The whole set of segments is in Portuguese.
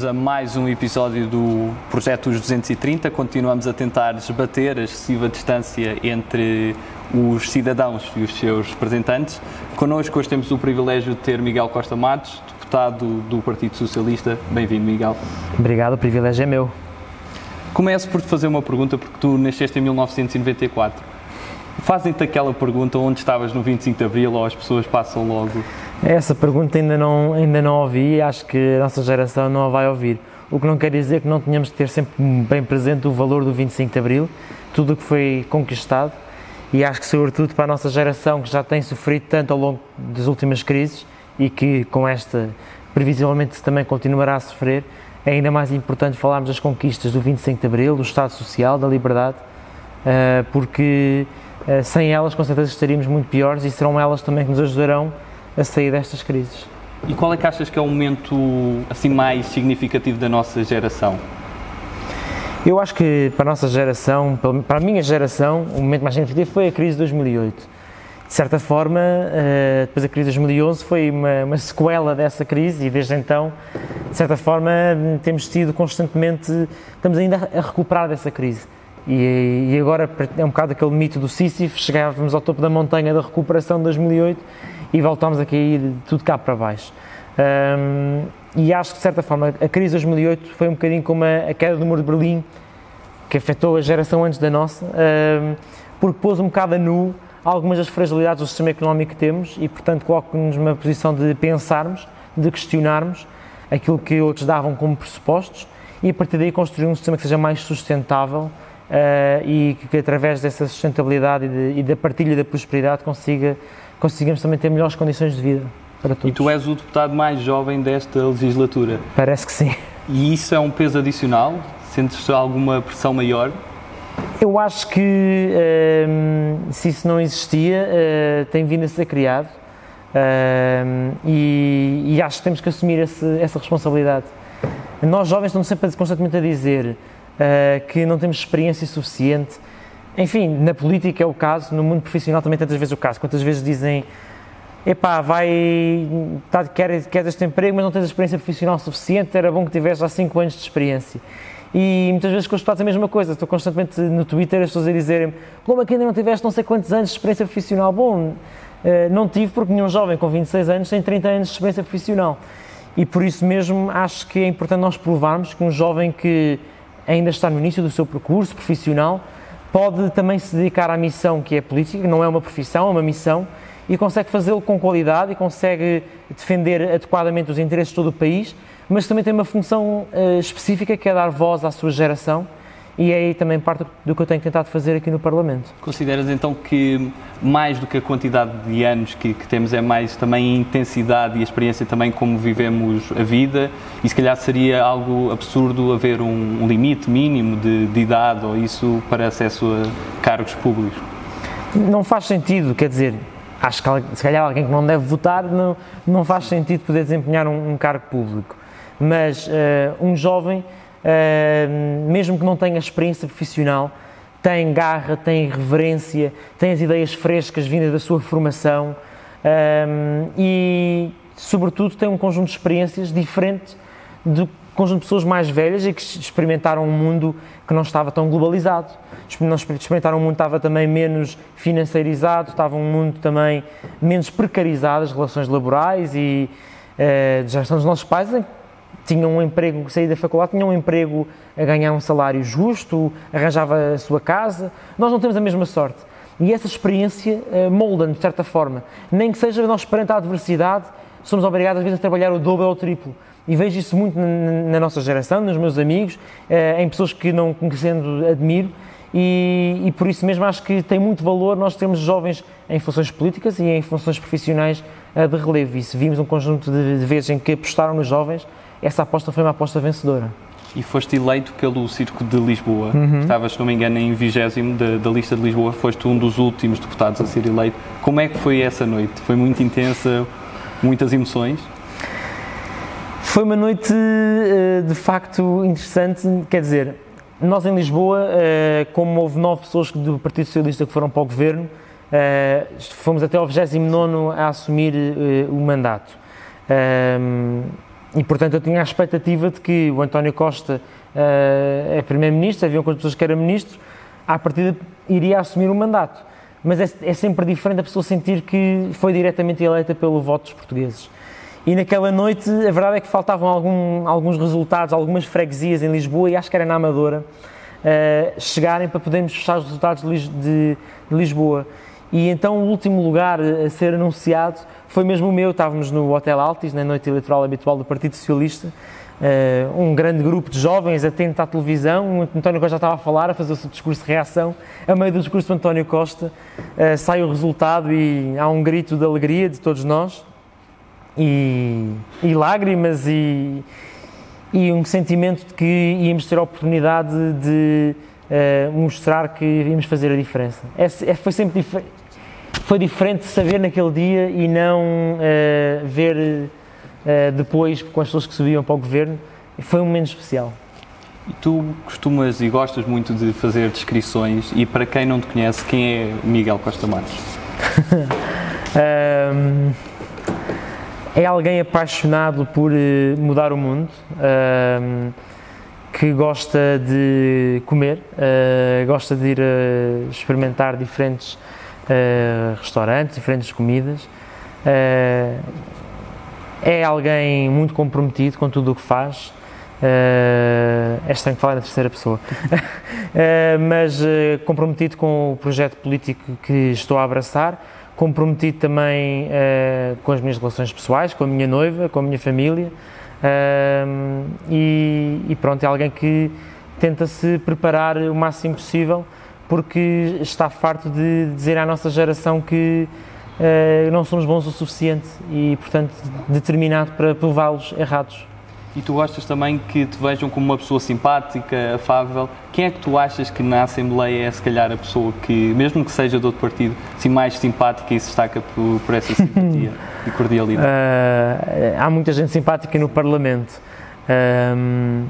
Bem-vindos a mais um episódio do Projeto Os 230. Continuamos a tentar desbater a excessiva distância entre os cidadãos e os seus representantes. Connosco hoje temos o privilégio de ter Miguel Costa Matos, deputado do Partido Socialista. Bem-vindo, Miguel. Obrigado, o privilégio é meu. Começo por te fazer uma pergunta, porque tu nasceste em 1994. Fazem-te aquela pergunta onde estavas no 25 de Abril ou as pessoas passam logo? Essa pergunta ainda não, ainda não ouvi e acho que a nossa geração não a vai ouvir. O que não quer dizer que não tenhamos que ter sempre bem presente o valor do 25 de Abril, tudo o que foi conquistado e acho que sobretudo para a nossa geração que já tem sofrido tanto ao longo das últimas crises e que com esta previsivelmente também continuará a sofrer, é ainda mais importante falarmos das conquistas do 25 de Abril, do Estado Social, da liberdade, eh, porque sem elas com certeza estaríamos muito piores e serão elas também que nos ajudarão a sair destas crises. E qual é que achas que é o momento assim mais significativo da nossa geração? Eu acho que para a nossa geração, para a minha geração, o momento mais significativo foi a crise de 2008. De certa forma, eh, depois da crise de 2011 foi uma, uma sequela dessa crise e desde então, de certa forma, temos tido constantemente, estamos ainda a recuperar dessa crise. E, e, agora é um bocado aquele mito do Sísifo, chegávamos ao topo da montanha da recuperação de 2008 e voltámos a cair tudo cá para baixo. Um, e acho que, de certa forma, a crise de 2008 foi um bocadinho como a, a queda do muro de Berlim, que afetou a geração antes da nossa, um, porque pôs um bocado a nu algumas das fragilidades do sistema económico que temos e, portanto, coloca-nos numa posição de pensarmos, de questionarmos aquilo que outros davam como pressupostos e, a partir daí, construir um sistema que seja mais sustentável uh, e que, que, através dessa sustentabilidade e, de, e, da partilha da prosperidade consiga, consigamos também ter melhores condições de vida para todos. E tu és o deputado mais jovem desta legislatura? Parece que sim. E isso é um peso adicional? Sentes alguma pressão maior? Eu acho que uh, se isso não existia, uh, tem vindo a ser criado uh, e, e, acho que temos que assumir esse, essa responsabilidade. Nós jovens estamos sempre constantemente a dizer uh, que não temos experiência suficiente. Enfim, na política é o caso, no mundo profissional também tantas vezes é o caso. Quantas vezes dizem, epá, vai, tá, queres, queres este emprego, mas não tens experiência profissional suficiente, era bom que tivesse já 5 anos de experiência. E muitas vezes com os deputados é a mesma coisa, estou constantemente no Twitter as pessoas a dizerem como é que ainda não tiveste não sei quantos anos de experiência profissional? Bom, eh, não tive porque nenhum jovem com 26 anos tem 30 anos de experiência profissional. E por isso mesmo acho que é importante nós provarmos que um jovem que ainda está no início do seu percurso profissional, pode também se dedicar à missão que é política, não é uma profissão, é uma missão, e consegue fazê-lo com qualidade e consegue defender adequadamente os interesses de todo o país, mas também tem uma função uh, específica que é dar voz à sua geração e é aí também parte do que eu tenho tentado fazer aqui no Parlamento. Consideras então que mais do que a quantidade de anos que, que, temos é mais também a intensidade e a experiência também como vivemos a vida e se calhar seria algo absurdo haver um, um limite mínimo de, de idade ou isso para acesso a cargos públicos? Não faz sentido, quer dizer, acho que se calhar alguém que não deve votar não, não faz sentido poder desempenhar um, um cargo público, mas uh, um jovem mesmo que não tenha experiência profissional, tem garra, tem reverência, tem as ideias frescas vindas da sua formação e, sobretudo, tem um conjunto de experiências diferente do conjunto de pessoas mais velhas e que experimentaram um mundo que não estava tão globalizado. Experimentaram um mundo que estava também menos financeirizado, estava um mundo também menos precarizado, as relações laborais e uh, já são os nossos pais, tinham um emprego, saí da faculdade, tinham um emprego a ganhar um salário justo, arranjava a sua casa. Nós não temos a mesma sorte. E essa experiência uh, molda-nos, de certa forma. Nem que seja nós, perante a adversidade, somos obrigados às vezes a trabalhar o dobro ou o triplo. E vejo isso muito na, nossa geração, nos meus amigos, uh, em pessoas que não conhecendo admiro. E, e, por isso mesmo acho que tem muito valor nós termos jovens em funções políticas e em funções profissionais uh, de relevo. Se vimos um conjunto de vezes em que apostaram nos jovens, essa aposta foi uma aposta vencedora. E foste eleito pelo Circo de Lisboa. Uhum. Estavas, se não me engano, em vigésimo da, da, lista de Lisboa. Foste um dos últimos deputados a ser eleito. Como é que foi essa noite? Foi muito intensa, muitas emoções? Foi uma noite, eh, de facto, interessante. Quer dizer, nós em Lisboa, eh, como houve nove pessoas do Partido Socialista que foram para o governo, eh, fomos até ao 29 a assumir o mandato. E, portanto, eu tinha a expectativa de que o António Costa uh, é Primeiro-Ministro, haviam quantas pessoas que era Ministro, à partida iria assumir o mandato. Mas é, é, sempre diferente a pessoa sentir que foi diretamente eleita pelo voto dos portugueses. E naquela noite, a verdade é que faltavam algum, alguns resultados, algumas freguesias em Lisboa, e acho que era na Amadora, uh, chegarem para podermos fechar os resultados de, de Lisboa. E então o último lugar a ser anunciado foi mesmo o meu. Estávamos no Hotel Altis, na noite eleitoral habitual do Partido Socialista. Uh, um grande grupo de jovens atento à televisão. O António Costa já estava a falar, a fazer o seu discurso de reação. A meio do discurso do António Costa, uh, sai o resultado e há um grito de alegria de todos nós. E, e lágrimas e, e um sentimento de que íamos ter a oportunidade de uh, mostrar que íamos fazer a diferença. É, é, foi sempre diferente foi diferente saber naquele dia e não uh, ver uh, depois com as pessoas que subiam para o governo. Foi um momento especial. E tu costumas e gostas muito de fazer descrições e para quem não te conhece, quem é Miguel Costa Matos? um, é alguém apaixonado por eh, mudar o mundo, um, que gosta de comer, uh, gosta de ir experimentar diferentes uh, restaurantes, diferentes comidas. Uh, é alguém muito comprometido com tudo o que faz. Uh, é estranho falar na terceira pessoa, mas comprometido com o projeto político que estou a abraçar, comprometido também com as minhas relações pessoais, com a minha noiva, com a minha família. E, e, pronto, é alguém que tenta se preparar o máximo possível porque está farto de dizer à nossa geração que uh, não somos bons o suficiente e, portanto, determinado para prová-los errados. E tu gostas também que te vejam como uma pessoa simpática, afável. Quem é que tu achas que na Assembleia é, se calhar, a pessoa que, mesmo que seja de outro partido, assim, mais simpática e se destaca por, por essa simpatia e cordialidade? Uh, há muita gente simpática no Parlamento. Uh,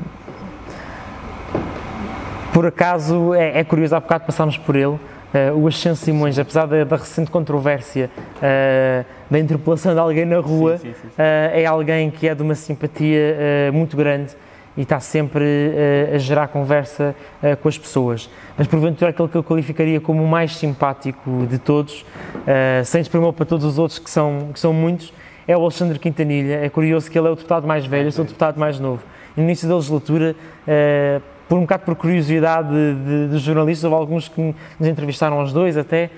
por acaso, é, é curioso, há bocado passámos por ele, Uh, o Ascenso Simões, apesar da, da recente controvérsia uh, da interpelação de alguém na rua, sim, sim, sim. Uh, é alguém que é de uma simpatia muito grande e está sempre a gerar conversa com as pessoas. Mas porventura aquele que eu qualificaria como o mais simpático de todos, sem desprimor para todos os outros que são, que são muitos, é o Alexandre Quintanilha. É curioso que ele é o deputado mais velho, eu sou o deputado mais novo. No início da legislatura, por um bocado por curiosidade de, de, jornalistas, houve alguns que nos entrevistaram aos dois até,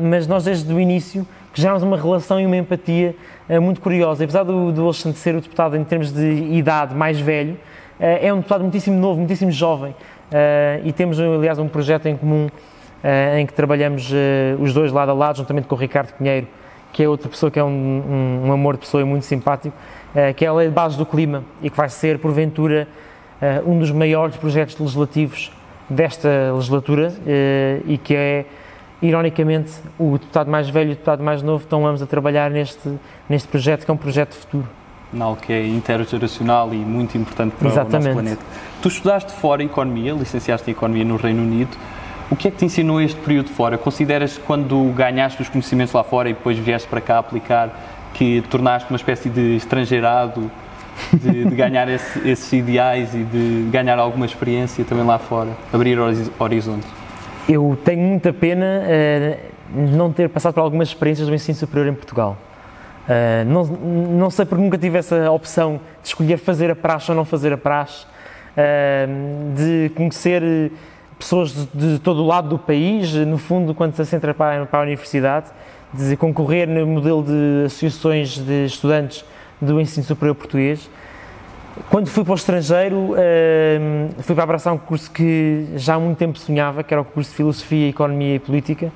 mas nós desde o início criámos uma relação e uma empatia uh, muito curiosa. Apesar do, do Alexandre ser o deputado em termos de idade mais velho, uh, é um deputado muitíssimo novo, muitíssimo jovem uh, e temos aliás um projeto em comum em que trabalhamos os dois lado a lado, juntamente com o Ricardo Pinheiro, que é outra pessoa que é um, um, um amor de pessoa e muito simpático, que é a lei de base do clima e que vai ser porventura uh, um dos maiores projetos legislativos desta legislatura uh, e que é, ironicamente, o deputado mais velho e o deputado mais novo estão ambos a trabalhar neste, neste projeto, que é um projeto de futuro. Não, que é intergeracional e muito importante para Exatamente. o nosso planeta. Tu estudaste fora Economia, licenciaste em Economia no Reino Unido. O que é que te ensinou este período fora? Consideras que quando ganhaste os conhecimentos lá fora e depois vieste para cá aplicar, que tornaste uma espécie de estrangeirado de, de ganhar esse, esses ideais e de ganhar alguma experiência também lá fora, abrir horizontes? Eu tenho muita pena uh, não ter passado por algumas experiências do ensino superior em Portugal. Uh, não, não sei porque nunca tive essa opção de escolher fazer a praxe ou não fazer a praxe, uh, de conhecer pessoas de, de, todo o lado do país, no fundo, quando se entra para, para a universidade, de concorrer no modelo de associações de estudantes do ensino superior português. Quando fui para o estrangeiro, ehm, fui para abraçar um curso que já há muito tempo sonhava, que era o curso de Filosofia, Economia e Política,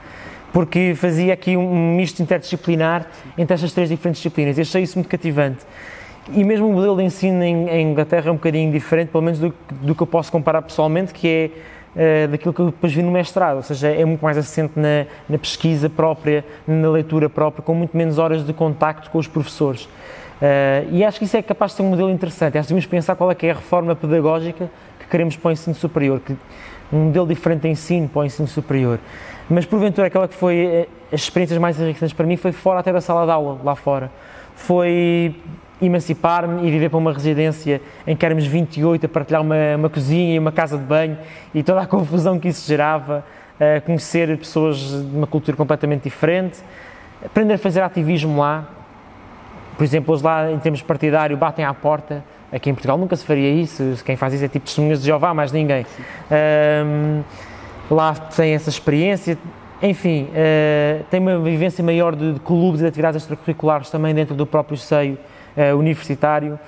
porque fazia aqui um misto interdisciplinar entre estas três diferentes disciplinas e achei isso muito cativante. E mesmo o modelo de ensino em, Inglaterra é um bocadinho diferente, pelo menos do, do, que eu posso comparar pessoalmente, que é uh, daquilo que eu depois vi no mestrado, ou seja, é muito mais assente na, na pesquisa própria, na leitura própria, com muito menos horas de contacto com os professores. Uh, e acho que isso é capaz de ser um modelo interessante. Acho que devemos pensar qual é que é a reforma pedagógica que queremos para o ensino superior, que, um modelo diferente de ensino para o ensino superior. Mas, porventura, aquela que foi eh, as experiências mais enriquecedoras para mim foi fora até da sala de aula, lá fora. Foi emancipar-me e viver para uma residência em que éramos 28 a partilhar uma, uma cozinha e uma casa de banho e toda a confusão que isso gerava, uh, conhecer pessoas de uma cultura completamente diferente, aprender a fazer ativismo lá. Por exemplo, eles lá, em termos partidário, batem à porta. Aqui em Portugal nunca se faria isso. Quem faz isso é tipo testemunhas de Jeová, mais ninguém. Um, lá tem essa experiência. Enfim, uh, tem uma vivência maior de, de clubes e de atividades extracurriculares também dentro do próprio seio uh, universitário.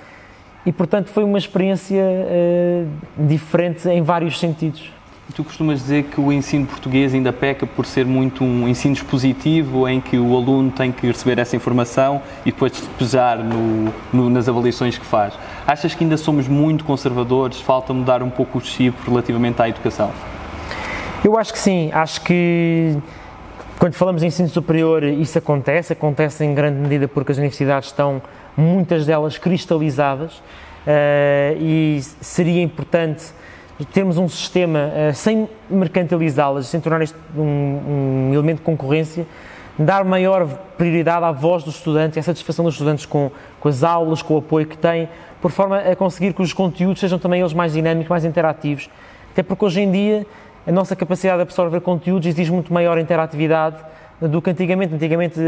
E, portanto, foi uma experiência uh, diferente em vários sentidos. Tu costumas dizer que o ensino português ainda peca por ser muito um ensino expositivo, em que o aluno tem que receber essa informação e depois despejar no, no, nas avaliações que faz. Achas que ainda somos muito conservadores? Falta mudar um pouco o chip relativamente à educação? Eu acho que sim. Acho que quando falamos em ensino superior, isso acontece. Acontece em grande medida porque as universidades estão, muitas delas, cristalizadas uh, e seria importante termos um sistema uh, sem mercantilizá-las, sem tornar isto um, um, elemento de concorrência, dar maior prioridade à voz dos estudantes, à satisfação dos estudantes com, com as aulas, com o apoio que têm, por forma a conseguir que os conteúdos sejam também eles mais dinâmicos, mais interativos. Até porque hoje em dia a nossa capacidade de absorver conteúdos exige muito maior interatividade do que antigamente. Antigamente,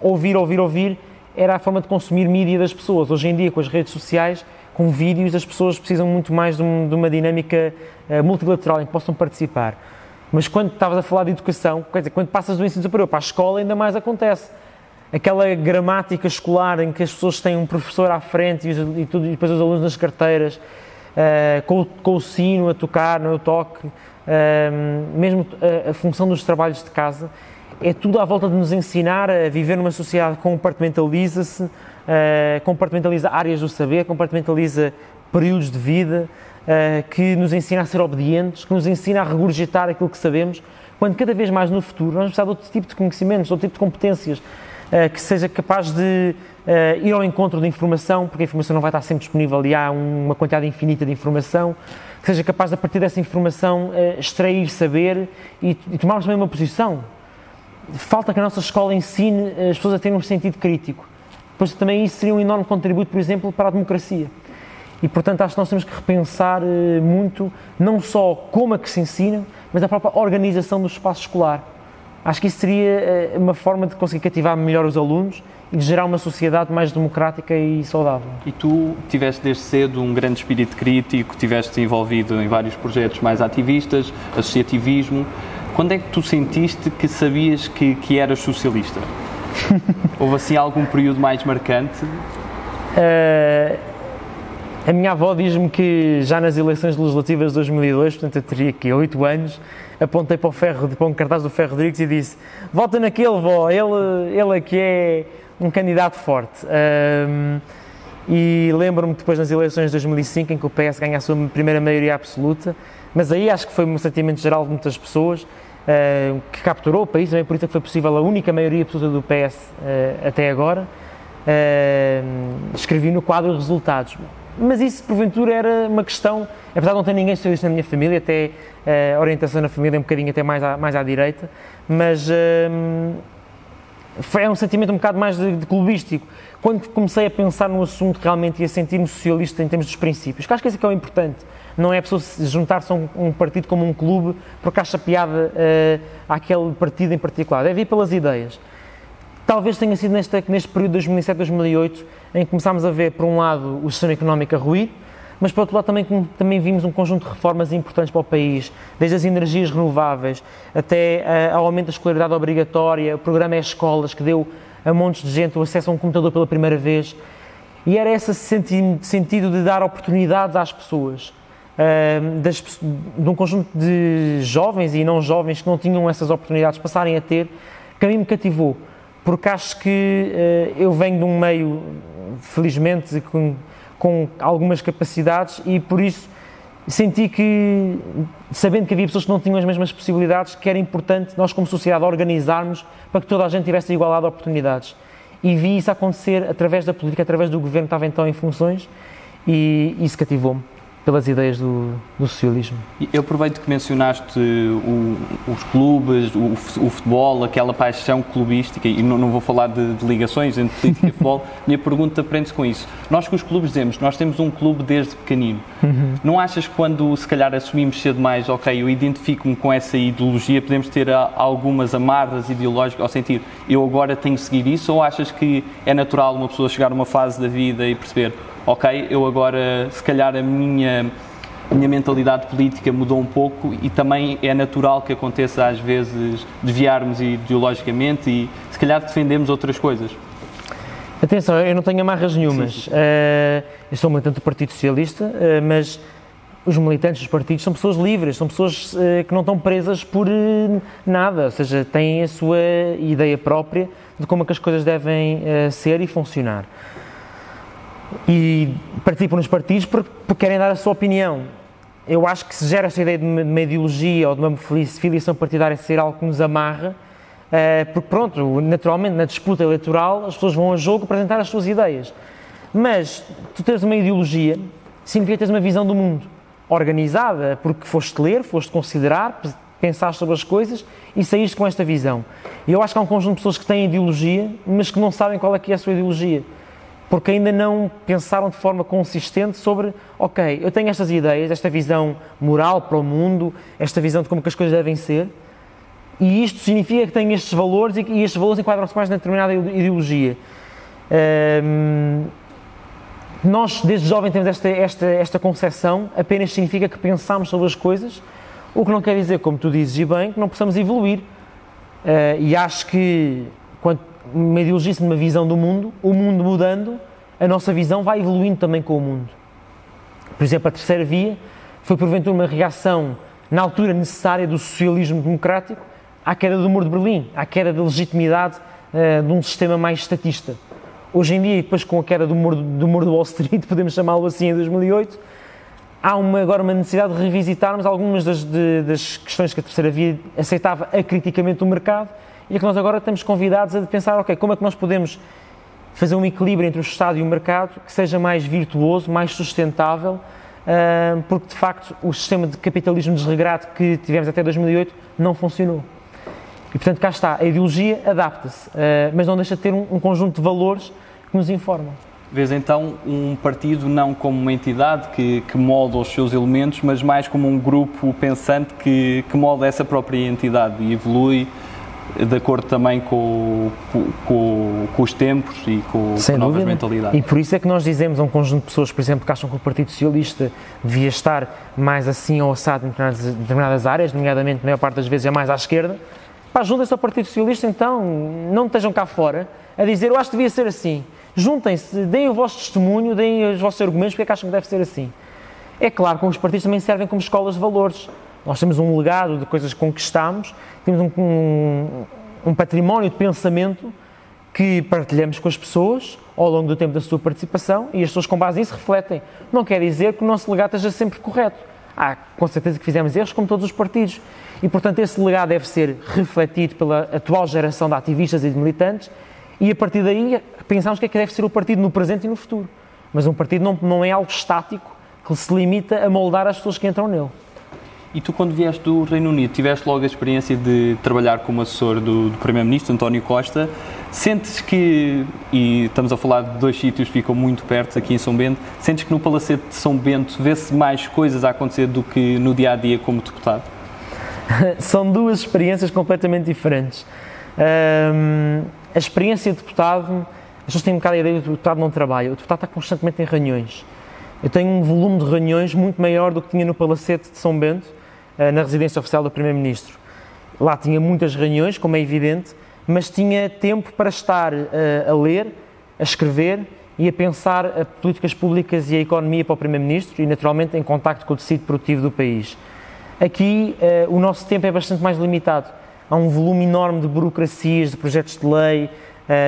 ouvir, ouvir, ouvir era a forma de consumir mídia das pessoas. Hoje em dia, com as redes sociais, com vídeos, as pessoas precisam muito mais de, um, de uma dinâmica uh, multilateral em que possam participar. Mas quando estavas a falar de educação, quer dizer, quando passas do ensino superior para a escola, ainda mais acontece. Aquela gramática escolar em que as pessoas têm um professor à frente e, e, tudo, e depois os alunos nas carteiras, uh, com, com, o sino a tocar, no toque, uh, mesmo a, a função dos trabalhos de casa, é tudo à volta de nos ensinar a viver numa sociedade que compartimentaliza-se, uh, compartimentaliza áreas do saber, compartimentaliza períodos de vida, uh, que nos ensina a ser obedientes, que nos ensina a regurgitar aquilo que sabemos, quando cada vez mais no futuro vamos precisar de outro tipo de conhecimentos, outro tipo de competências, uh, que seja capaz de ir ao encontro de informação, porque a informação não vai estar sempre disponível e há uma quantidade infinita de informação, que seja capaz de, a partir dessa informação, extrair saber e, e tomarmos também uma posição. Falta que a nossa escola ensine as pessoas a terem um sentido crítico pois também isso seria um enorme contributo, por exemplo, para a democracia. E, portanto, acho que nós temos que repensar eh, muito, não só como é que se ensina, mas a própria organização do espaço escolar. Acho que isso seria eh, uma forma de conseguir cativar melhor os alunos e de gerar uma sociedade mais democrática e saudável. E tu tiveste desde cedo um grande espírito crítico, tiveste envolvido em vários projetos mais ativistas, associativismo. Quando é que tu sentiste que sabias que, que eras socialista? Houve assim algum período mais marcante? Uh, a minha avó diz-me que já nas eleições legislativas de 2002, portanto eu teria aqui 8 anos, apontei para o ferro, para um cartaz do Ferro Rodrigues e disse: Vota naquele, vó, ele, ele aqui é um candidato forte. E lembro-me depois nas eleições de 2005 em que o PS ganha a sua primeira maioria absoluta, mas aí acho que foi um sentimento geral de muitas pessoas uh, que capturou o país, também por isso é que foi possível a única maioria absoluta do PS uh, eh, até agora. Uh, escrevi no quadro resultados. Mas isso, porventura, era uma questão, apesar de não ter ninguém socialista na minha família, até a orientação na família é um bocadinho até mais à, mais à direita, mas foi, é um sentimento um bocado mais de, de, clubístico. Quando comecei a pensar no assunto, realmente ia sentir-me socialista em termos dos princípios, que acho que isso é que é o importante não é a pessoa juntar-se a um, um, partido como um clube porque acha piada uh, àquele partido em particular. Deve ir pelas ideias. Talvez tenha sido neste, neste período de 2007-2008 em que começámos a ver, por um lado, o sistema económico a ruir, mas por outro lado também, também vimos um conjunto de reformas importantes para o país, desde as energias renováveis até uh, ao aumento da escolaridade obrigatória, o programa é Escolas, que deu a montes de gente o acesso a um computador pela primeira vez. E era esse sentido de dar oportunidades às pessoas das, de um conjunto de jovens e não jovens que não tinham essas oportunidades passarem a ter, que a mim me cativou, porque acho que uh, eu venho de um meio, felizmente, com, com algumas capacidades e por isso senti que, sabendo que havia pessoas que não tinham as mesmas possibilidades, que era importante nós, como sociedade, organizarmos para que toda a gente tivesse igualdade de oportunidades. E vi isso acontecer através da política, através do governo que estava então em funções, e isso cativou-me. Pelas ideias do, do socialismo. Eu aproveito que mencionaste o, os clubes, o, o, futebol, aquela paixão clubística, e não, não vou falar de, de, ligações entre política e futebol, minha pergunta prende-se com isso. Nós que os clubes dizemos, nós temos um clube desde pequenino. Uhum. Não achas que quando se calhar assumimos cedo mais, ok, eu identifico-me com essa ideologia, podemos ter algumas amarras ideológicas ao sentir, eu agora tenho que seguir isso, ou achas que é natural uma pessoa chegar a uma fase da vida e perceber ok, eu agora, se calhar a minha, minha mentalidade política mudou um pouco e também é natural que aconteça às vezes desviarmos ideologicamente e se calhar defendemos outras coisas. Atenção, eu não tenho amarras nenhumas. Sim, sim. Uh, eu sou militante do Partido Socialista, uh, mas os militantes dos partidos são pessoas livres, são pessoas uh, que não estão presas por nada, ou seja, têm a sua ideia própria de como é que as coisas devem ser e funcionar e participam nos partidos porque, porque, querem dar a sua opinião. Eu acho que se gera esta ideia de uma, de uma ideologia ou de uma filiação partidária ser algo que nos amarra, uh, porque pronto, naturalmente na disputa eleitoral as pessoas vão a jogo apresentar as suas ideias. Mas tu teres uma ideologia significa teres uma visão do mundo organizada, porque foste ler, foste considerar, pensar sobre as coisas e saíste com esta visão. E eu acho que há um conjunto de pessoas que têm ideologia, mas que não sabem qual é que é a sua ideologia porque ainda não pensaram de forma consistente sobre, ok, eu tenho estas ideias, esta visão moral para o mundo, esta visão de como que as coisas devem ser, e isto significa que tenho estes valores e, estes valores enquadram-se mais na determinada ideologia. Um, nós, desde jovem, temos esta, esta, esta concepção, apenas significa que pensamos sobre as coisas, o que não quer dizer, como tu dizes e bem, que não possamos evoluir. Uh, e acho que, quando uma ideologia, uma visão do mundo, o mundo mudando, a nossa visão vai evoluindo também com o mundo. Por exemplo, a terceira via foi porventura uma reação na altura necessária do socialismo democrático à queda do muro de Berlim, à queda da legitimidade uh, de um sistema mais estatista. Hoje em dia, depois com a queda do muro, do muro de Wall Street, podemos chamá-lo assim, em 2008, há uma, agora uma necessidade de revisitarmos algumas das, de, das questões que a terceira via aceitava acriticamente o mercado e é que nós agora estamos convidados a pensar, ok, como é que nós podemos fazer um equilíbrio entre o Estado e o mercado que seja mais virtuoso, mais sustentável, ah, porque de facto o sistema de capitalismo desregrado que tivemos até 2008 não funcionou. E portanto cá está, a ideologia adapta-se, ah, mas não deixa de ter um conjunto de valores que nos informam. Vês então um partido não como uma entidade que, que molda os seus elementos, mas mais como um grupo pensante que, que molda essa própria entidade e evolui de acordo também com, com, com os tempos e com, Sem com novas mentalidades. E por isso é que nós dizemos a um conjunto de pessoas, por exemplo, que acham que o Partido Socialista devia estar mais assim ou assado em determinadas, determinadas áreas, nomeadamente, a maior parte das vezes, é mais à esquerda, pá, juntem-se ao Partido Socialista então, não estejam cá fora a dizer eu acho que devia ser assim. Juntem-se, deem o vosso testemunho, deem os vossos argumentos, porque é que acham que deve ser assim. É claro que os partidos também servem como escolas de valores. Nós temos um legado de coisas que conquistamos, temos um, um, um património de pensamento que partilhamos com as pessoas ao longo do tempo da sua participação e as pessoas com base nisso refletem. Não quer dizer que o nosso legado esteja sempre correto. Há com certeza que fizemos erros, como todos os partidos. E, portanto, esse legado deve ser refletido pela atual geração de ativistas e de militantes e, a partir daí, pensamos que é que deve ser o partido no presente e no futuro. Mas um partido não, não é algo estático que se limita a moldar as pessoas que entram nele. E tu, quando vieste do Reino Unido, tiveste logo a experiência de trabalhar como assessor do, do Primeiro-Ministro, António Costa. Sentes que, e estamos a falar de dois sítios que ficam muito perto, aqui em São Bento, sentes que no Palacete de São Bento vê-se mais coisas a acontecer do que no dia a dia como deputado? São duas experiências completamente diferentes. Um, a experiência de deputado, as pessoas têm um bocado a ideia que o deputado não trabalha. O deputado está constantemente em reuniões. Eu tenho um volume de reuniões muito maior do que tinha no Palacete de São Bento na residência oficial do Primeiro-Ministro. Lá tinha muitas reuniões, como é evidente, mas tinha tempo para estar eh, a ler, a escrever e a pensar a políticas públicas e a economia para o Primeiro-Ministro e, naturalmente, em contacto com o tecido produtivo do país. Aqui, eh, o nosso tempo é bastante mais limitado. Há um volume enorme de burocracias, de projetos de lei,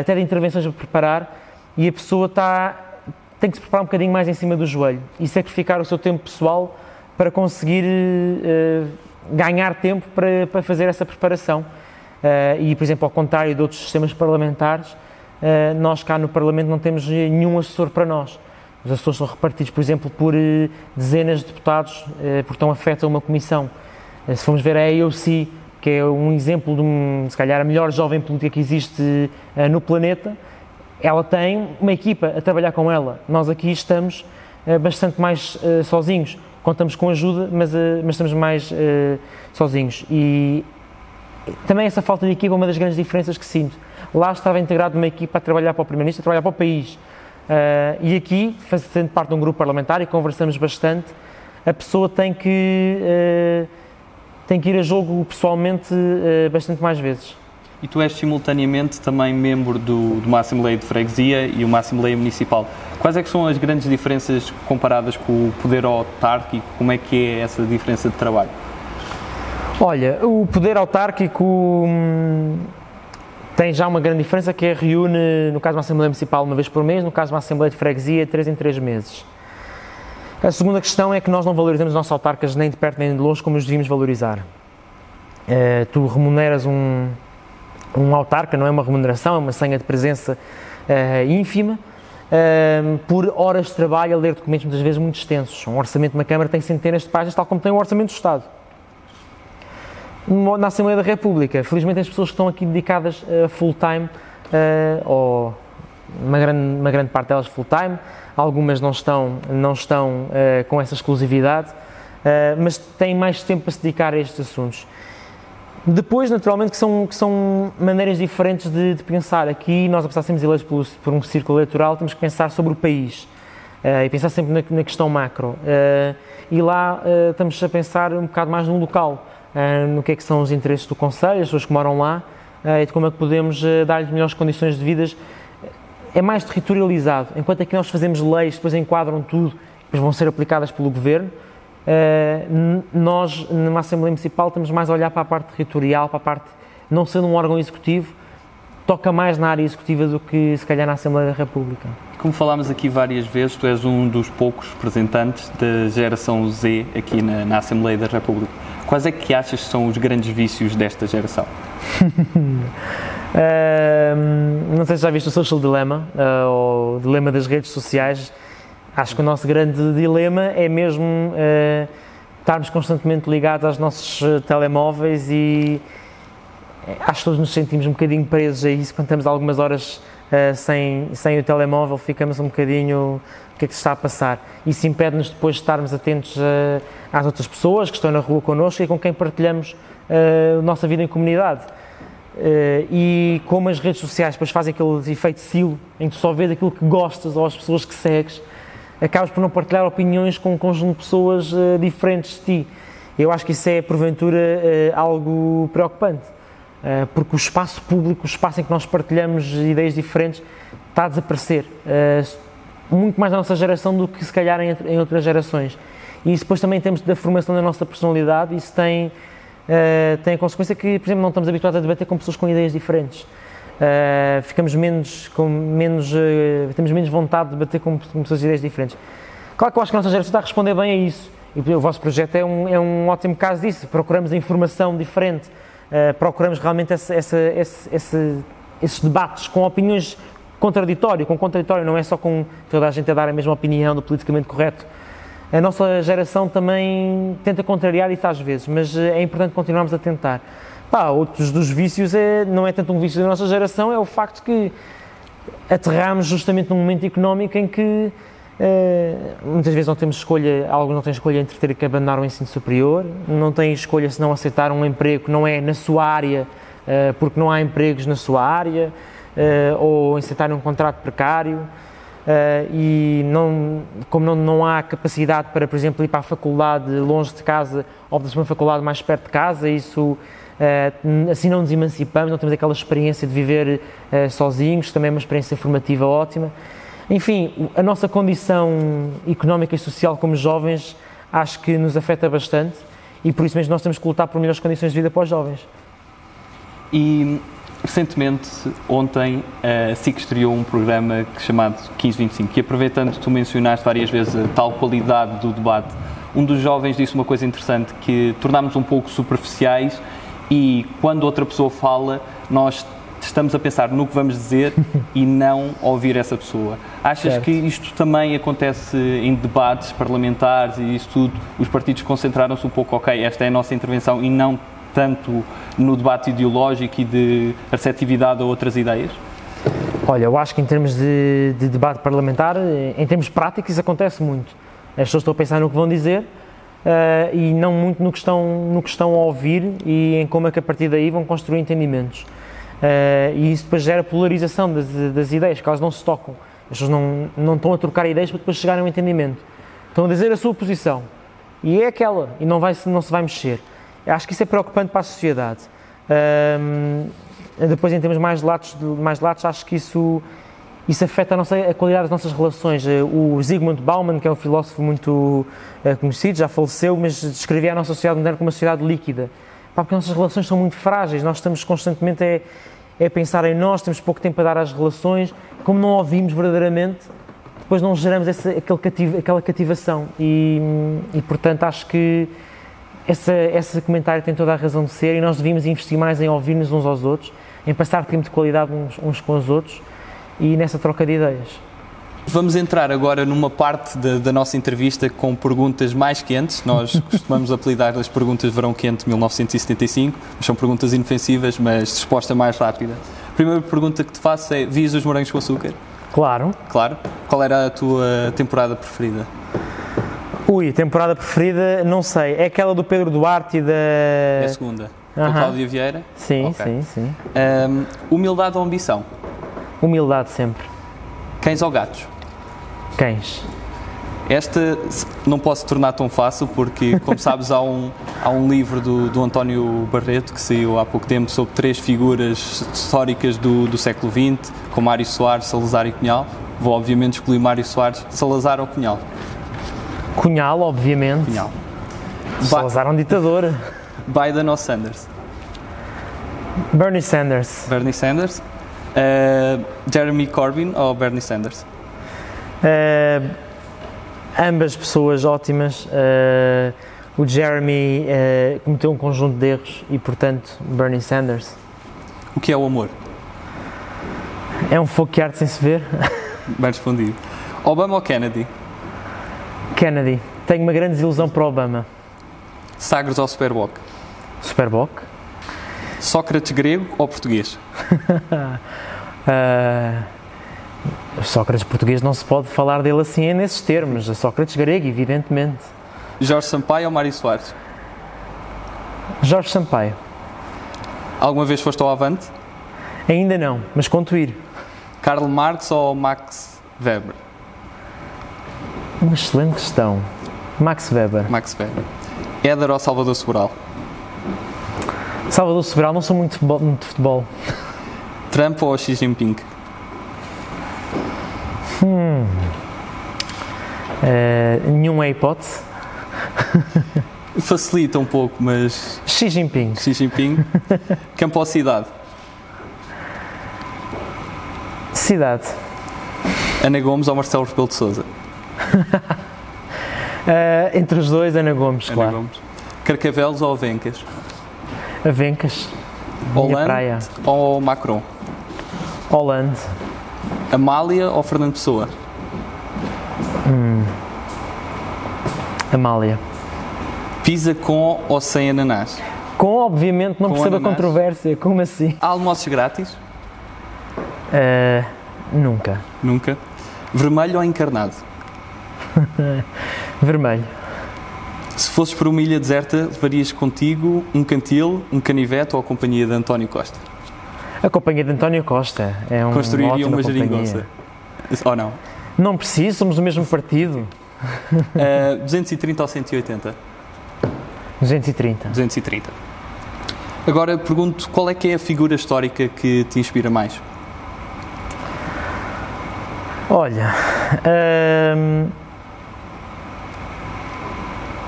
até de intervenções a preparar, e a pessoa está, tem que se preparar um bocadinho mais em cima do joelho e sacrificar o seu tempo pessoal para conseguir uh, ganhar tempo para, para, fazer essa preparação. Uh, e, por exemplo, ao contrário de outros sistemas parlamentares, uh, nós cá no Parlamento não temos nenhum assessor para nós. Os assessores são repartidos, por exemplo, por dezenas de deputados, porque estão afetos a uma comissão. Se formos ver a AOC, que é um exemplo de, um, se calhar, a melhor jovem política que existe no planeta, ela tem uma equipa a trabalhar com ela. Nós aqui estamos bastante mais sozinhos. Contamos com ajuda, mas, mas estamos mais sozinhos. E também essa falta de equipa é uma das grandes diferenças que sinto. Lá estava integrado uma equipa a trabalhar para o Primeiro-Ministro, a trabalhar para o país. Uh, e aqui, fazendo parte de um grupo parlamentar e conversamos bastante, a pessoa tem que, uh, tem que ir a jogo pessoalmente uh, bastante mais vezes. E tu és simultaneamente também membro do, de uma Assembleia de Freguesia e uma Assembleia Municipal. Quais é que são as grandes diferenças comparadas com o poder autárquico? Como é que é essa diferença de trabalho? Olha, o poder autárquico hum, tem já uma grande diferença que é reúne, no caso de uma Assembleia Municipal, uma vez por mês, no caso de uma Assembleia de Freguesia, três em três meses. A segunda questão é que nós não valorizamos os nossos autarcas nem de perto nem de longe como os devíamos valorizar. Uh, tu remuneras um, um autarca, não é uma remuneração, é uma senha de presença uh, ínfima, uh, por horas de trabalho a ler documentos muitas vezes muito extensos. Um orçamento de uma Câmara tem centenas de páginas, tal como tem o um orçamento do Estado na Assembleia da República. Felizmente as pessoas que estão aqui dedicadas uh, full time, uh, ou uma grande, uma grande parte delas full time, algumas não estão, não estão com essa exclusividade, mas têm mais tempo para se dedicar a estes assuntos. Depois, naturalmente, que são, que são maneiras diferentes de, de pensar. Aqui, nós, apesar de sermos eleitos por, por, um círculo eleitoral, temos que pensar sobre o país e pensar sempre na, na questão macro. e lá estamos a pensar um bocado mais no local uh, no que é que são os interesses do Conselho, as pessoas que moram lá, uh, e de como é que podemos uh, dar-lhes melhores condições de vida. É mais territorializado, enquanto aqui nós fazemos leis, depois enquadram tudo, depois vão ser aplicadas pelo Governo, nós, numa Assembleia Municipal, temos mais a olhar para a parte territorial, para a parte, não sendo um órgão executivo, toca mais na área executiva do que se calhar na Assembleia da República. Como falámos aqui várias vezes, tu és um dos poucos representantes da geração Z aqui na, na Assembleia da República. Quais é que achas que são os grandes vícios desta geração? uh, não sei se já viste o Social Dilemma, uh, ou o dilema das redes sociais. Acho que o nosso grande dilema é mesmo uh, estarmos constantemente ligados aos nossos eh, telemóveis e acho que todos nos sentimos um bocadinho presos a isso quando temos algumas horas uh, sem, sem o telemóvel, ficamos um bocadinho o que é que se está a passar. Isso impede-nos depois de estarmos atentos uh, às outras pessoas que estão na rua connosco e com quem partilhamos uh, a nossa vida em comunidade. e como as redes sociais depois fazem aquele efeito silo em que só vês aquilo que gostas ou as pessoas que segues, acabas por não partilhar opiniões com um conjunto de pessoas diferentes de ti. Eu acho que isso é, porventura, algo preocupante. Eh, porque o espaço público, o espaço em que nós partilhamos ideias diferentes, está a desaparecer. Muito mais na nossa geração do que se calhar em outras gerações. E isso depois também temos da formação da nossa personalidade, isso tem, uh, tem a consequência que, por exemplo, não estamos habituados a debater com pessoas com ideias diferentes. Uh, ficamos menos, com menos, uh, temos menos vontade de debater com, com pessoas de ideias diferentes. Claro que eu acho que a nossa geração está a responder bem a isso. E o vosso projeto é um, é um ótimo caso disso. Procuramos a informação diferente eh, procuramos realmente esse, esse, esse, esses debates com opiniões contraditórias, com contraditório, não é só com toda a gente a dar a mesma opinião do politicamente correto. A nossa geração também tenta contrariar isso às vezes, mas eh, é importante continuarmos a tentar. Pá, outros dos vícios é, não é tanto um vício da nossa geração, é o facto que aterramos justamente num momento económico em que Uh, muitas vezes não temos escolha, alguns não têm escolha entre ter que abandonar o ensino superior, não têm escolha se não aceitar um emprego que não é na sua área, uh, porque não há empregos na sua área, uh, ou aceitar um contrato precário. e não, como não, não há capacidade para, por exemplo, ir para a faculdade longe de casa, ou para uma faculdade mais perto de casa, isso assim não nos emancipamos, não temos aquela experiência de viver sozinhos, também é uma experiência formativa ótima. Enfim, a nossa condição económica e social como jovens acho que nos afeta bastante e por isso mesmo nós temos que lutar por melhores condições de vida para os jovens. E recentemente, ontem, a SIC estreou um programa chamado 1525 e aproveitando tu mencionaste várias vezes a tal qualidade do debate, um dos jovens disse uma coisa interessante que tornámos um pouco superficiais e quando outra pessoa fala, nós estamos a pensar no que vamos dizer e não ouvir essa pessoa. Achas Certo. que isto também acontece em debates parlamentares e isso tudo? Os partidos concentraram-se um pouco, ok, esta é a nossa intervenção e não tanto no debate ideológico e de receptividade a outras ideias? Olha, eu acho que em termos de, de debate parlamentar, em termos práticos, acontece muito. As pessoas estão a pensar no que vão dizer eh, e não muito no que, estão, no que estão a ouvir e em como é que a partir daí vão construir entendimentos. Eh, e isso depois gera polarização das, das ideias, que elas não se tocam. As pessoas não, não estão a trocar ideias para depois chegarem a um entendimento. Estão a dizer a sua posição e é aquela e não, vai, não se vai mexer. Eu acho que isso é preocupante para a sociedade. Ahm, depois, em termos mais latos, mais latos acho que isso, isso afeta a, nossa, a qualidade das nossas relações. Eh, O Zygmunt Bauman, que é um filósofo muito eh, conhecido, já faleceu, mas descrevia a nossa sociedade moderna como uma sociedade líquida. Porque as nossas relações são muito frágeis, nós estamos constantemente a, a pensar em nós, temos pouco tempo a dar às relações, como não ouvimos verdadeiramente, depois não geramos essa, aquele cativ- aquela cativação. E, e, portanto, acho que essa, esse comentário tem toda a razão de ser e nós devíamos investir mais em ouvir-nos uns aos outros, em passar tempo de qualidade uns, uns com os outros e nessa troca de ideias. Vamos entrar agora numa parte da, da nossa entrevista com perguntas mais quentes. Nós costumamos apelidar as perguntas Verão Quente 1975, mas são perguntas inofensivas, mas resposta mais rápida. A primeira pergunta que te faço é: vias os morangos com açúcar? Claro. Claro. Qual era a tua temporada preferida? Ui, temporada preferida, não sei, é aquela do Pedro Duarte e da. É a segunda. Com a Aham. Cláudia Vieira? Sim, Ok. sim, sim. Ahm, humildade ou ambição? Humildade sempre. Cães ou gatos? Cães. Esta não posso tornar tão fácil porque, como sabes, há um, há um livro do, do António Barreto que saiu há pouco tempo sobre três figuras históricas do, do século XX, como Mário Soares, Salazar e Cunhal. Vou obviamente escolher Mário Soares, Salazar ou Cunhal? Cunhal, obviamente. Cunhal. Salazar é um ditador. Biden ou Sanders? Bernie Sanders. Bernie Sanders. Uh, Jeremy Corbyn ou Bernie Sanders? Eh, ambas pessoas ótimas. Eh, o Jeremy eh, cometeu um conjunto de erros e, portanto, Bernie Sanders. O que é o amor? É um fogo que arde sem se ver. Bem respondido. Obama ou Kennedy? Kennedy. Tenho uma grande desilusão para Obama. Sagres ou Superboc? Superboc. Sócrates grego ou português? Ah, Sócrates português não se pode falar dele assim nesses termos. A Sócrates grego, evidentemente. Jorge Sampaio ou Mário Soares? Jorge Sampaio. Alguma vez foste ao Avante? Ainda não, mas conto ir. Karl Marx ou Max Weber? Uma excelente questão. Max Weber. Max Weber. Éder ou Salvador Sobral? Salvador Sobral, não sou muito de futebol. muito de futebol. Trump ou Xi Jinping? Eh, nenhuma é hipótese. Facilita um pouco, mas Xi Jinping. Xi Jinping. Campo ou cidade? Cidade. Ana Gomes ou Marcelo Rebelo de Sousa? Eh, entre os dois, Ana Gomes, Ana claro. Gomes. Carcavelos ou Avencas? Avencas. Minha Hollande praia. ou Macron? Holland. Amália ou Fernando Pessoa? Amália. Pizza com ou sem ananás? Com, obviamente, não Com percebo a ananás. controvérsia. Como assim? Há almoços grátis? Eh, nunca. Nunca. Vermelho ou encarnado? Vermelho. Se fosses para uma ilha deserta, levarias contigo um cantil, um canivete ou a companhia de António Costa? A companhia de António Costa é um Construiria uma geringonça? Ou não? Não preciso, somos do mesmo partido. Uh, 230 ou 180? 230. 230. Agora pergunto, qual é que é a figura histórica que te inspira mais? Olha, hum,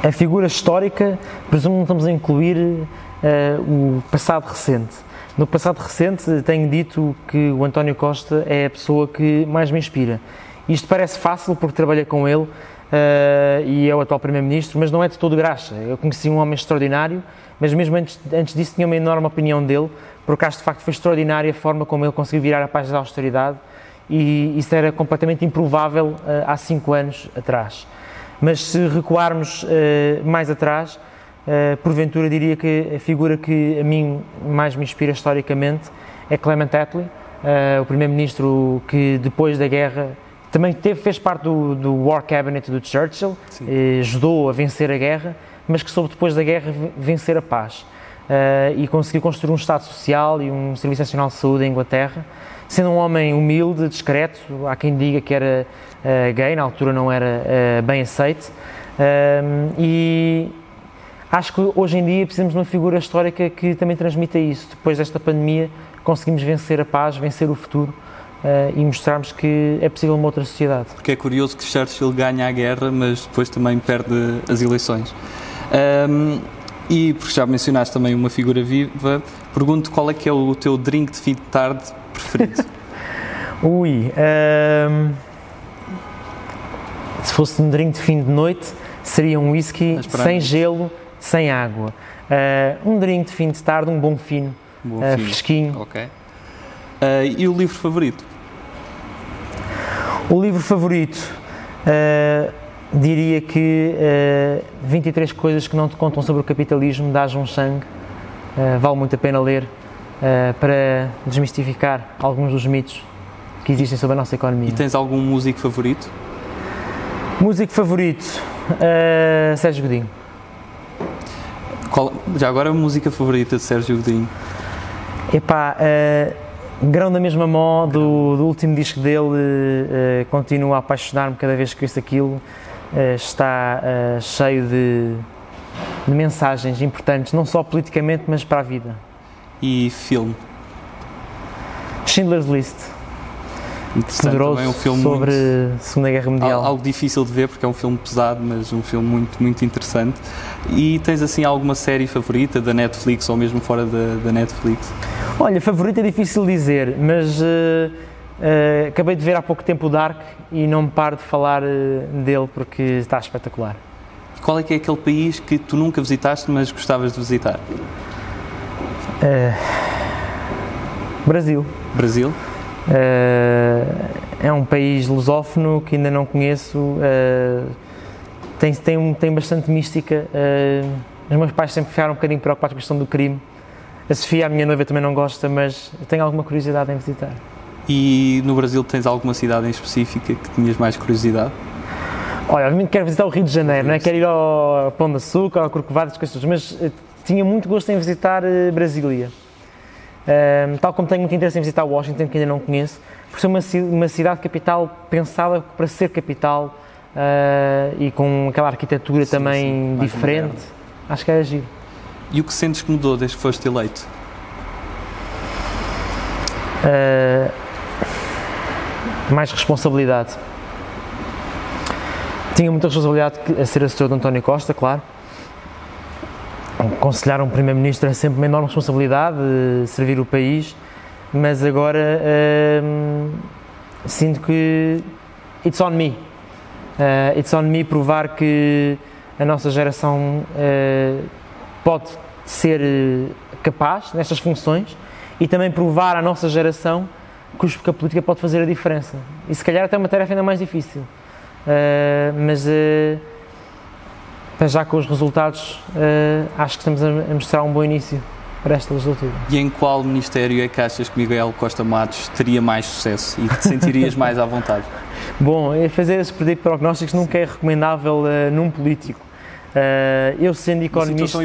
a figura histórica, presumo que estamos a incluir eh, o passado recente. No passado recente tenho dito que o António Costa é a pessoa que mais me inspira. Isto parece fácil porque trabalhei com ele eh, e é o atual Primeiro-Ministro, mas não é de todo graxa. Eu conheci um homem extraordinário, mas mesmo antes, antes disso tinha uma enorme opinião dele, porque acho de facto foi extraordinária a forma como ele conseguiu virar a página da austeridade e isso era completamente improvável uh, há cinco anos atrás. Mas se recuarmos uh, mais atrás, uh, porventura diria que a figura que a mim mais me inspira historicamente é Clement Attlee, o primeiro-ministro que depois da guerra também teve, fez parte do, do War Cabinet do Churchill, ajudou a vencer a guerra, mas que soube depois da guerra vencer a paz. e conseguiu construir um Estado Social e um Serviço Nacional de Saúde em Inglaterra, sendo um homem humilde, discreto, há quem diga que era uh, gay, na altura não era uh, bem aceito, uh, e acho que hoje em dia precisamos de uma figura histórica que também transmita isso. Depois desta pandemia, conseguimos vencer a paz, vencer o futuro e mostrarmos que é possível uma outra sociedade. Porque é curioso que Churchill ganha a guerra, mas depois também perde as eleições. Um, e porque já mencionaste também uma figura viva, pergunto qual é que é o teu drink de fim de tarde preferido? Ui, um, ehm, se fosse um drink de fim de noite, seria um whisky sem gelo, sem água. Uh, um drink de fim de tarde, um bom fino, bom uh, fresquinho. Ok. Uh, e o livro favorito? O livro favorito, diria que 23 coisas que não te contam sobre o capitalismo, da Ajun Chang. vale muito a pena ler uh, para desmistificar alguns dos mitos que existem sobre a nossa economia. E tens algum músico favorito? Músico favorito? Uh, Sérgio Godinho. Qual, já agora a música favorita de Sérgio Godinho? Epá, uh, grão da mesma mó do, do último disco dele, uh, continuo a apaixonar-me cada vez que ouço aquilo. Uh, está cheio de, de mensagens importantes, não só politicamente, mas para a vida e filme? Schindler's List. Poderoso é um filme sobre a Segunda Guerra Mundial. Algo difícil de ver porque é um filme pesado, mas um filme muito, muito interessante. E tens assim alguma série favorita da Netflix ou mesmo fora da, da Netflix? Olha, favorita é difícil dizer, mas uh, uh, acabei de ver há pouco tempo o Dark e não me paro de falar uh, dele porque está espetacular. Qual é que é aquele país que tu nunca visitaste, mas gostavas de visitar? Uh, Brasil. Brasil? Uh, é um país lusófono que ainda não conheço. Uh, tem, tem, tem bastante mística. os meus pais sempre ficaram um bocadinho preocupados com a questão do crime. A Sofia, a minha noiva, também não gosta, mas tenho alguma curiosidade em visitar. E no Brasil tens alguma cidade em específica que tinhas mais curiosidade? Olha, obviamente quero visitar o Rio de Janeiro, não é? quero ir ao Pão de Açúcar, ao Corcovado, coisas, mas tinha muito gosto em visitar uh, Brasília. Uh, tal como tenho muito interesse em visitar Washington, que ainda não conheço, por ser uma, uma cidade capital pensada para ser capital uh, e com aquela arquitetura sim, também sim, diferente. Acho que é agir. E o que sentes que mudou desde que foste eleito? Uh, mais responsabilidade. Tinha muita responsabilidade a ser assessor de António Costa, claro aconselhar um Primeiro-Ministro é sempre uma enorme responsabilidade de servir o país, mas agora hum, sinto que it's on me. Uh, it's on me provar que a nossa geração uh, pode ser capaz nestas funções e também provar à nossa geração que a política pode fazer a diferença. E se calhar até uma tarefa ainda mais difícil. Uh, mas já com os resultados, uh, acho que estamos a, mostrar um bom início para esta legislatura. E em qual ministério é que achas que Miguel Costa Matos teria mais sucesso e te sentirias mais à vontade? Bom, fazer esses prognósticos nunca é recomendável uh, num político. Uh, eu sendo economista,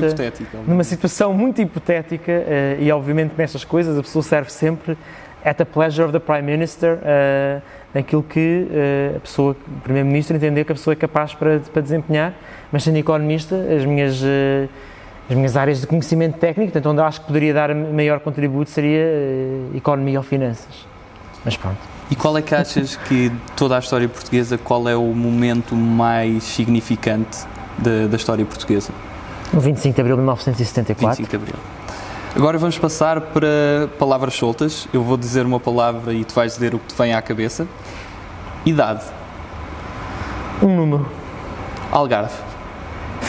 numa situação muito hipotética, uh, e obviamente nestas coisas a pessoa serve sempre at the pleasure of the Prime Minister, naquilo que a pessoa, o Primeiro-Ministro, entender que a pessoa é capaz para, para desempenhar, mas sendo economista, as minhas, uh, as minhas áreas de conhecimento técnico, portanto, onde acho que poderia dar maior contributo seria uh, economia ou finanças. Mas pronto. E qual é que achas que toda a história portuguesa, qual é o momento mais significante da, da história portuguesa? O 25 de abril de 1974. 25 de abril. Agora vamos passar para palavras soltas. Eu vou dizer uma palavra e tu vais dizer o que te vem à cabeça. Idade. Um número. Algarve.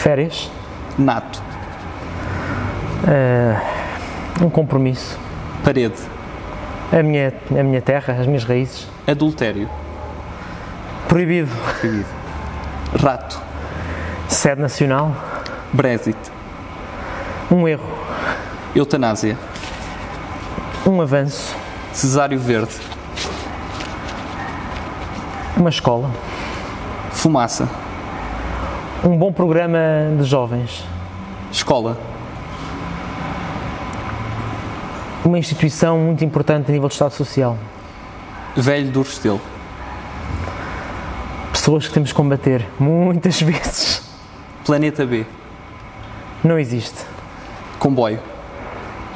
Férias. Nato. Uh, um compromisso. Parede. A minha, a minha terra, as minhas raízes. Adultério. Proibido. Proibido. Rato. Sede nacional. Brexit. Um erro. Eutanásia. Um avanço. Cesário Verde. Uma escola. Fumaça. Um bom programa de jovens. Escola. Uma instituição muito importante a nível de Estado Social. Velho do Restelo. Pessoas que temos que combater muitas vezes. Planeta B. Não existe. Comboio.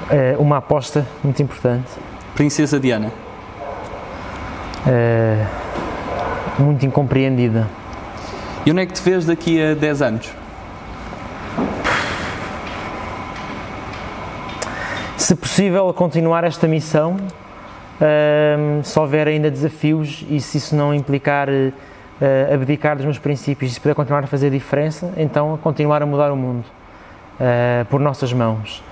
É uma aposta muito importante. Princesa Diana. É muito incompreendida. E onde é que te vês daqui a 10 anos? Se possível, continuar esta missão, um, se houver ainda desafios e se isso não implicar uh, abdicar dos meus princípios e se puder continuar a fazer diferença, então continuar a mudar o mundo uh, por nossas mãos.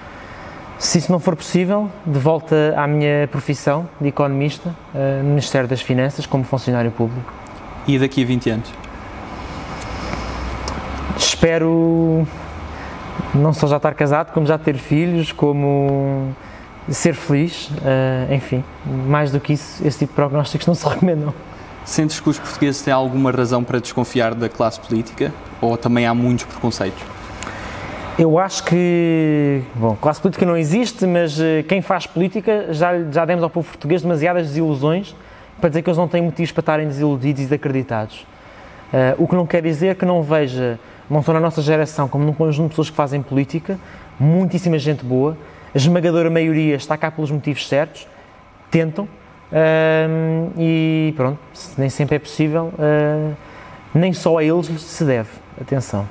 Se isso não for possível, de volta à minha profissão de economista uh, no Ministério das Finanças, como funcionário público. E daqui a 20 anos? Espero não só já estar casado, como já ter filhos, como ser feliz, uh, enfim, mais do que isso, esse tipo de prognósticos não se recomendam. Sentes que os portugueses têm alguma razão para desconfiar da classe política ou também há muitos preconceitos? Eu acho que, bom, classe política não existe, mas uh, quem faz política já, já demos ao povo português demasiadas desilusões para dizer que eles não têm motivos para estarem desiludidos e desacreditados. Uh, o que não quer dizer que não veja não só na nossa geração, como num conjunto de pessoas que fazem política, muitíssima gente boa, a esmagadora maioria está cá pelos motivos certos, tentam, uh, e pronto, nem sempre é possível, uh, nem só a eles se deve, atenção.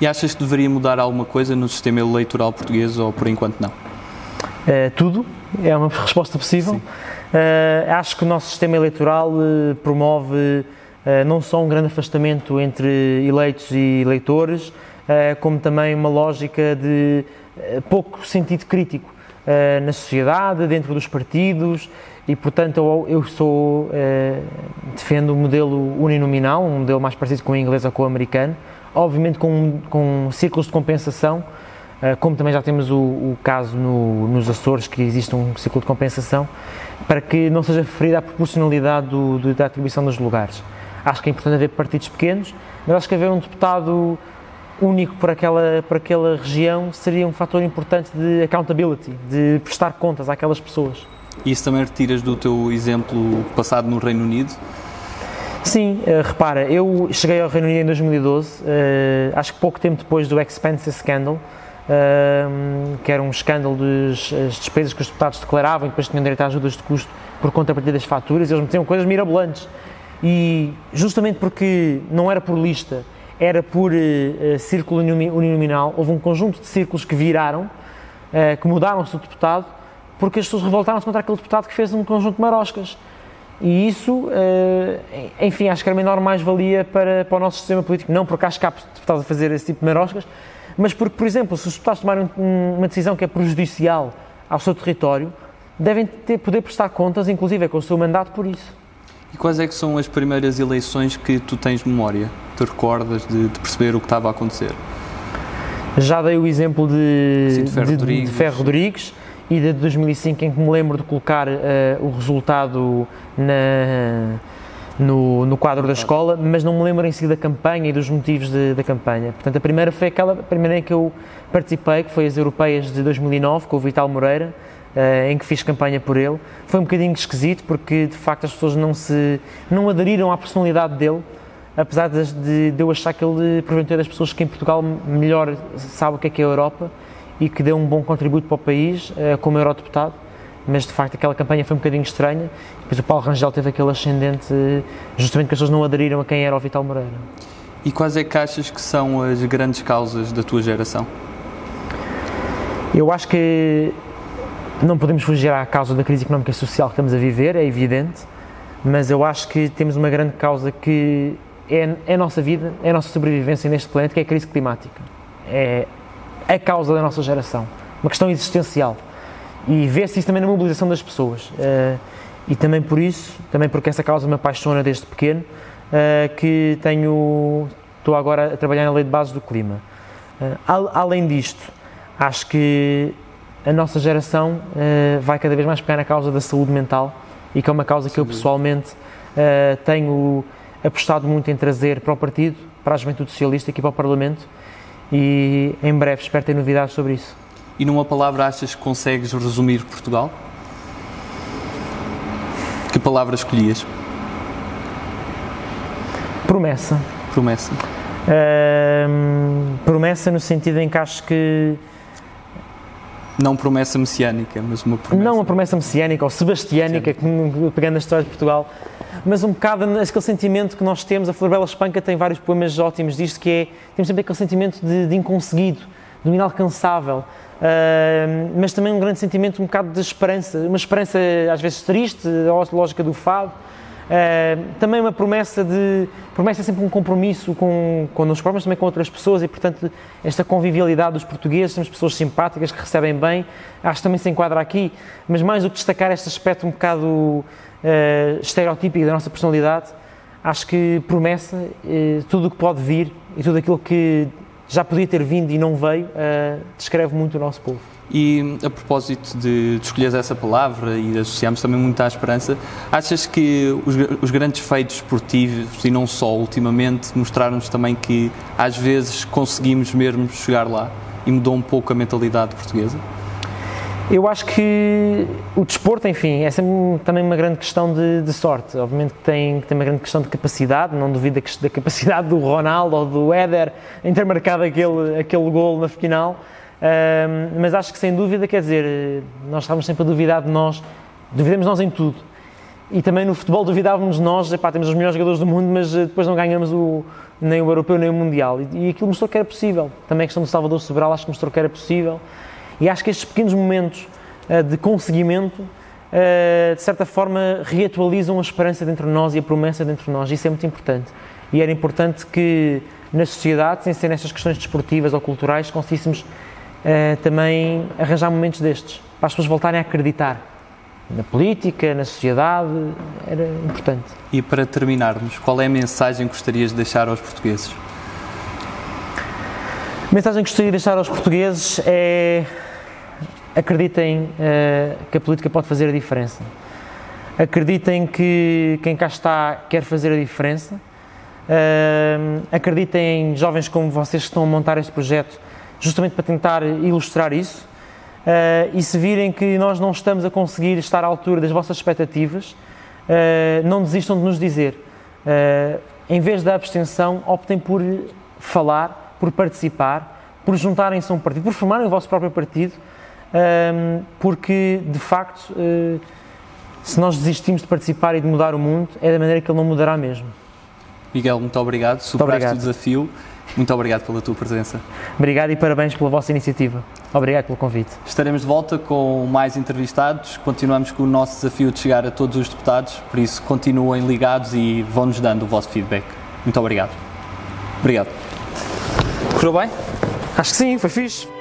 E achas que deveria mudar alguma coisa no sistema eleitoral português ou por enquanto não? Uh, tudo, é uma resposta possível. acho que o nosso sistema eleitoral promove eh, não só um grande afastamento entre eleitos e eleitores, eh, como também uma lógica de eh, pouco sentido crítico na sociedade, dentro dos partidos, e portanto eu, sou, defendo o modelo uninominal, um modelo mais parecido com o inglês ou com o americano, obviamente com, com círculos de compensação, como também já temos o, o caso no, nos Açores, que existe um ciclo de compensação, para que não seja ferida a proporcionalidade do, do, da atribuição dos lugares. Acho que é importante haver partidos pequenos, mas acho que haver um deputado único para aquela, para aquela região seria um fator importante de accountability, de prestar contas àquelas pessoas. Isso também retiras do teu exemplo passado no Reino Unido? Sim, uh, repara, eu cheguei ao Reino Unido em 2012, uh, eh, acho que pouco tempo depois do Expenses Scandal, uh, que era um escândalo das despesas que os deputados declaravam e depois tinham direito a ajudas de custo por contrapartida das faturas, eles metiam coisas mirabolantes e justamente porque não era por lista, era por uh, círculo uninominal, houve um conjunto de círculos que viraram, uh, que mudaram-se o deputado, porque as pessoas revoltaram-se contra aquele deputado que fez um conjunto de maroscas. E isso, uh, enfim, acho que era uma enorme mais-valia para, para o nosso sistema político, não porque acho que há deputados a fazer esse tipo de maroscas, mas porque, por exemplo, se os deputados tomarem uma decisão que é prejudicial ao seu território, devem ter, poder prestar contas, inclusive com o seu mandato, por isso. E quais é que são as primeiras eleições que tu tens memória? Te recordas de, de perceber o que estava a acontecer? Já dei o exemplo de, Sim, de, Ferro, de, Rodrigues. de Ferro Rodrigues e de 2005 em que me lembro de colocar uh, o resultado na, no, no quadro da escola, mas não me lembro em si da campanha e dos motivos de, da campanha. Portanto, a primeira foi aquela, a primeira em que eu participei, que foi as europeias de 2009, com o Vital Moreira, uh, em que fiz campanha por ele. Foi um bocadinho esquisito porque de facto as pessoas não se não aderiram à personalidade dele, apesar de, de, de eu achar que ele porventura das pessoas que em Portugal melhor sabe o que é que é a Europa e que deu um bom contributo para o país uh, como eurodeputado. Mas de facto aquela campanha foi um bocadinho estranha. Depois o Paulo Rangel teve aquele ascendente, justamente porque as pessoas não aderiram a quem era o Vital Moreira. E quais é que achas que são as grandes causas da tua geração? Eu acho que não podemos fugir à causa da crise económica e social que estamos a viver, é evidente, mas eu acho que temos uma grande causa que é, é a nossa vida, é a nossa sobrevivência neste planeta, que é a crise climática. É a causa da nossa geração, uma questão existencial. e vê-se isso também na mobilização das pessoas. Uh, e também por isso, também porque essa causa me apaixona desde pequeno, uh, que tenho, estou agora a trabalhar na lei de base do clima. Uh, além disto, acho que a nossa geração vai cada vez mais pegar na causa da saúde mental e que é uma causa que eu pessoalmente tenho apostado muito em trazer para o partido, para a juventude socialista aqui para o Parlamento e em breve espero ter novidades sobre isso. E numa palavra achas que consegues resumir Portugal? Que palavra escolhias? Promessa. Promessa. Uh, promessa no sentido em que acho que. Não promessa messiânica, mas uma promessa. Não uma promessa messiânica ou sebastiânica, pegando a história de Portugal, mas um bocado aquele sentimento que nós temos. A Flor Bela Espanca tem vários poemas ótimos disto, que é. Temos sempre aquele sentimento de, de inconseguido, de inalcançável. Uh, mas também um grande sentimento, um bocado de esperança, uma esperança às vezes triste, a lógica do fado. Uh, também uma promessa de. Promessa é sempre um compromisso com, nós próprios, também com outras pessoas e, portanto, esta convivialidade dos portugueses, temos pessoas simpáticas que recebem bem, acho que também se enquadra aqui. Mas mais do que destacar este aspecto um bocado uh, estereotípico da nossa personalidade, acho que promessa, uh, tudo o que pode vir e tudo aquilo que já podia ter vindo e não veio, descreve muito o nosso povo. E a propósito de, de escolheres essa palavra e associamos também muito à esperança, achas que os, os grandes feitos esportivos e não só ultimamente mostraram-nos também que às vezes conseguimos mesmo chegar lá e mudou um pouco a mentalidade portuguesa? Eu acho que o desporto, enfim, é também uma grande questão de, de sorte. Obviamente que tem, tem uma grande questão de capacidade, não duvido da capacidade do Ronaldo ou do Éder em ter marcado aquele, aquele gol na final, um, mas acho que sem dúvida, quer dizer, nós estávamos sempre a duvidar de nós, duvidamos nós em tudo. E também no futebol duvidávamos nós, epá, temos os melhores jogadores do mundo, mas eh, depois não ganhamos o, nem o europeu nem o mundial. E, e aquilo mostrou que era possível. Também a questão do Salvador Sobral acho que mostrou que era possível. E acho que estes pequenos momentos uh, de conseguimento, uh, de certa forma, reatualizam a esperança dentro de nós e a promessa dentro de nós. Isso é muito importante. E era importante que na sociedade, sem ser nestas questões desportivas ou culturais, conseguíssemos uh, também arranjar momentos destes, para as pessoas voltarem a acreditar na política, na sociedade, era importante. E para terminarmos, qual é a mensagem que gostarias de deixar aos portugueses? A mensagem que gostaria de deixar aos portugueses é acreditem uh, que a política pode fazer a diferença. Acreditem que quem cá está quer fazer a diferença. Uh, acreditem em jovens como vocês que estão a montar este projeto justamente para tentar ilustrar isso. Uh, e se virem que nós não estamos a conseguir estar à altura das vossas expectativas, não desistam de nos dizer. em vez da abstenção, optem por falar, por participar, por juntarem-se a um partido, por formarem o vosso próprio partido porque de facto, se nós desistimos de participar e de mudar o mundo, é da maneira que ele não mudará mesmo. Miguel, muito obrigado. Superaste o desafio. Muito obrigado pela tua presença. Obrigado e parabéns pela vossa iniciativa. Obrigado pelo convite. Estaremos de volta com mais entrevistados. Continuamos com o nosso desafio de chegar a todos os deputados, por isso continuem ligados e vão-nos dando o vosso feedback. Muito obrigado. Obrigado. Correu bem? Acho que sim, foi fixe.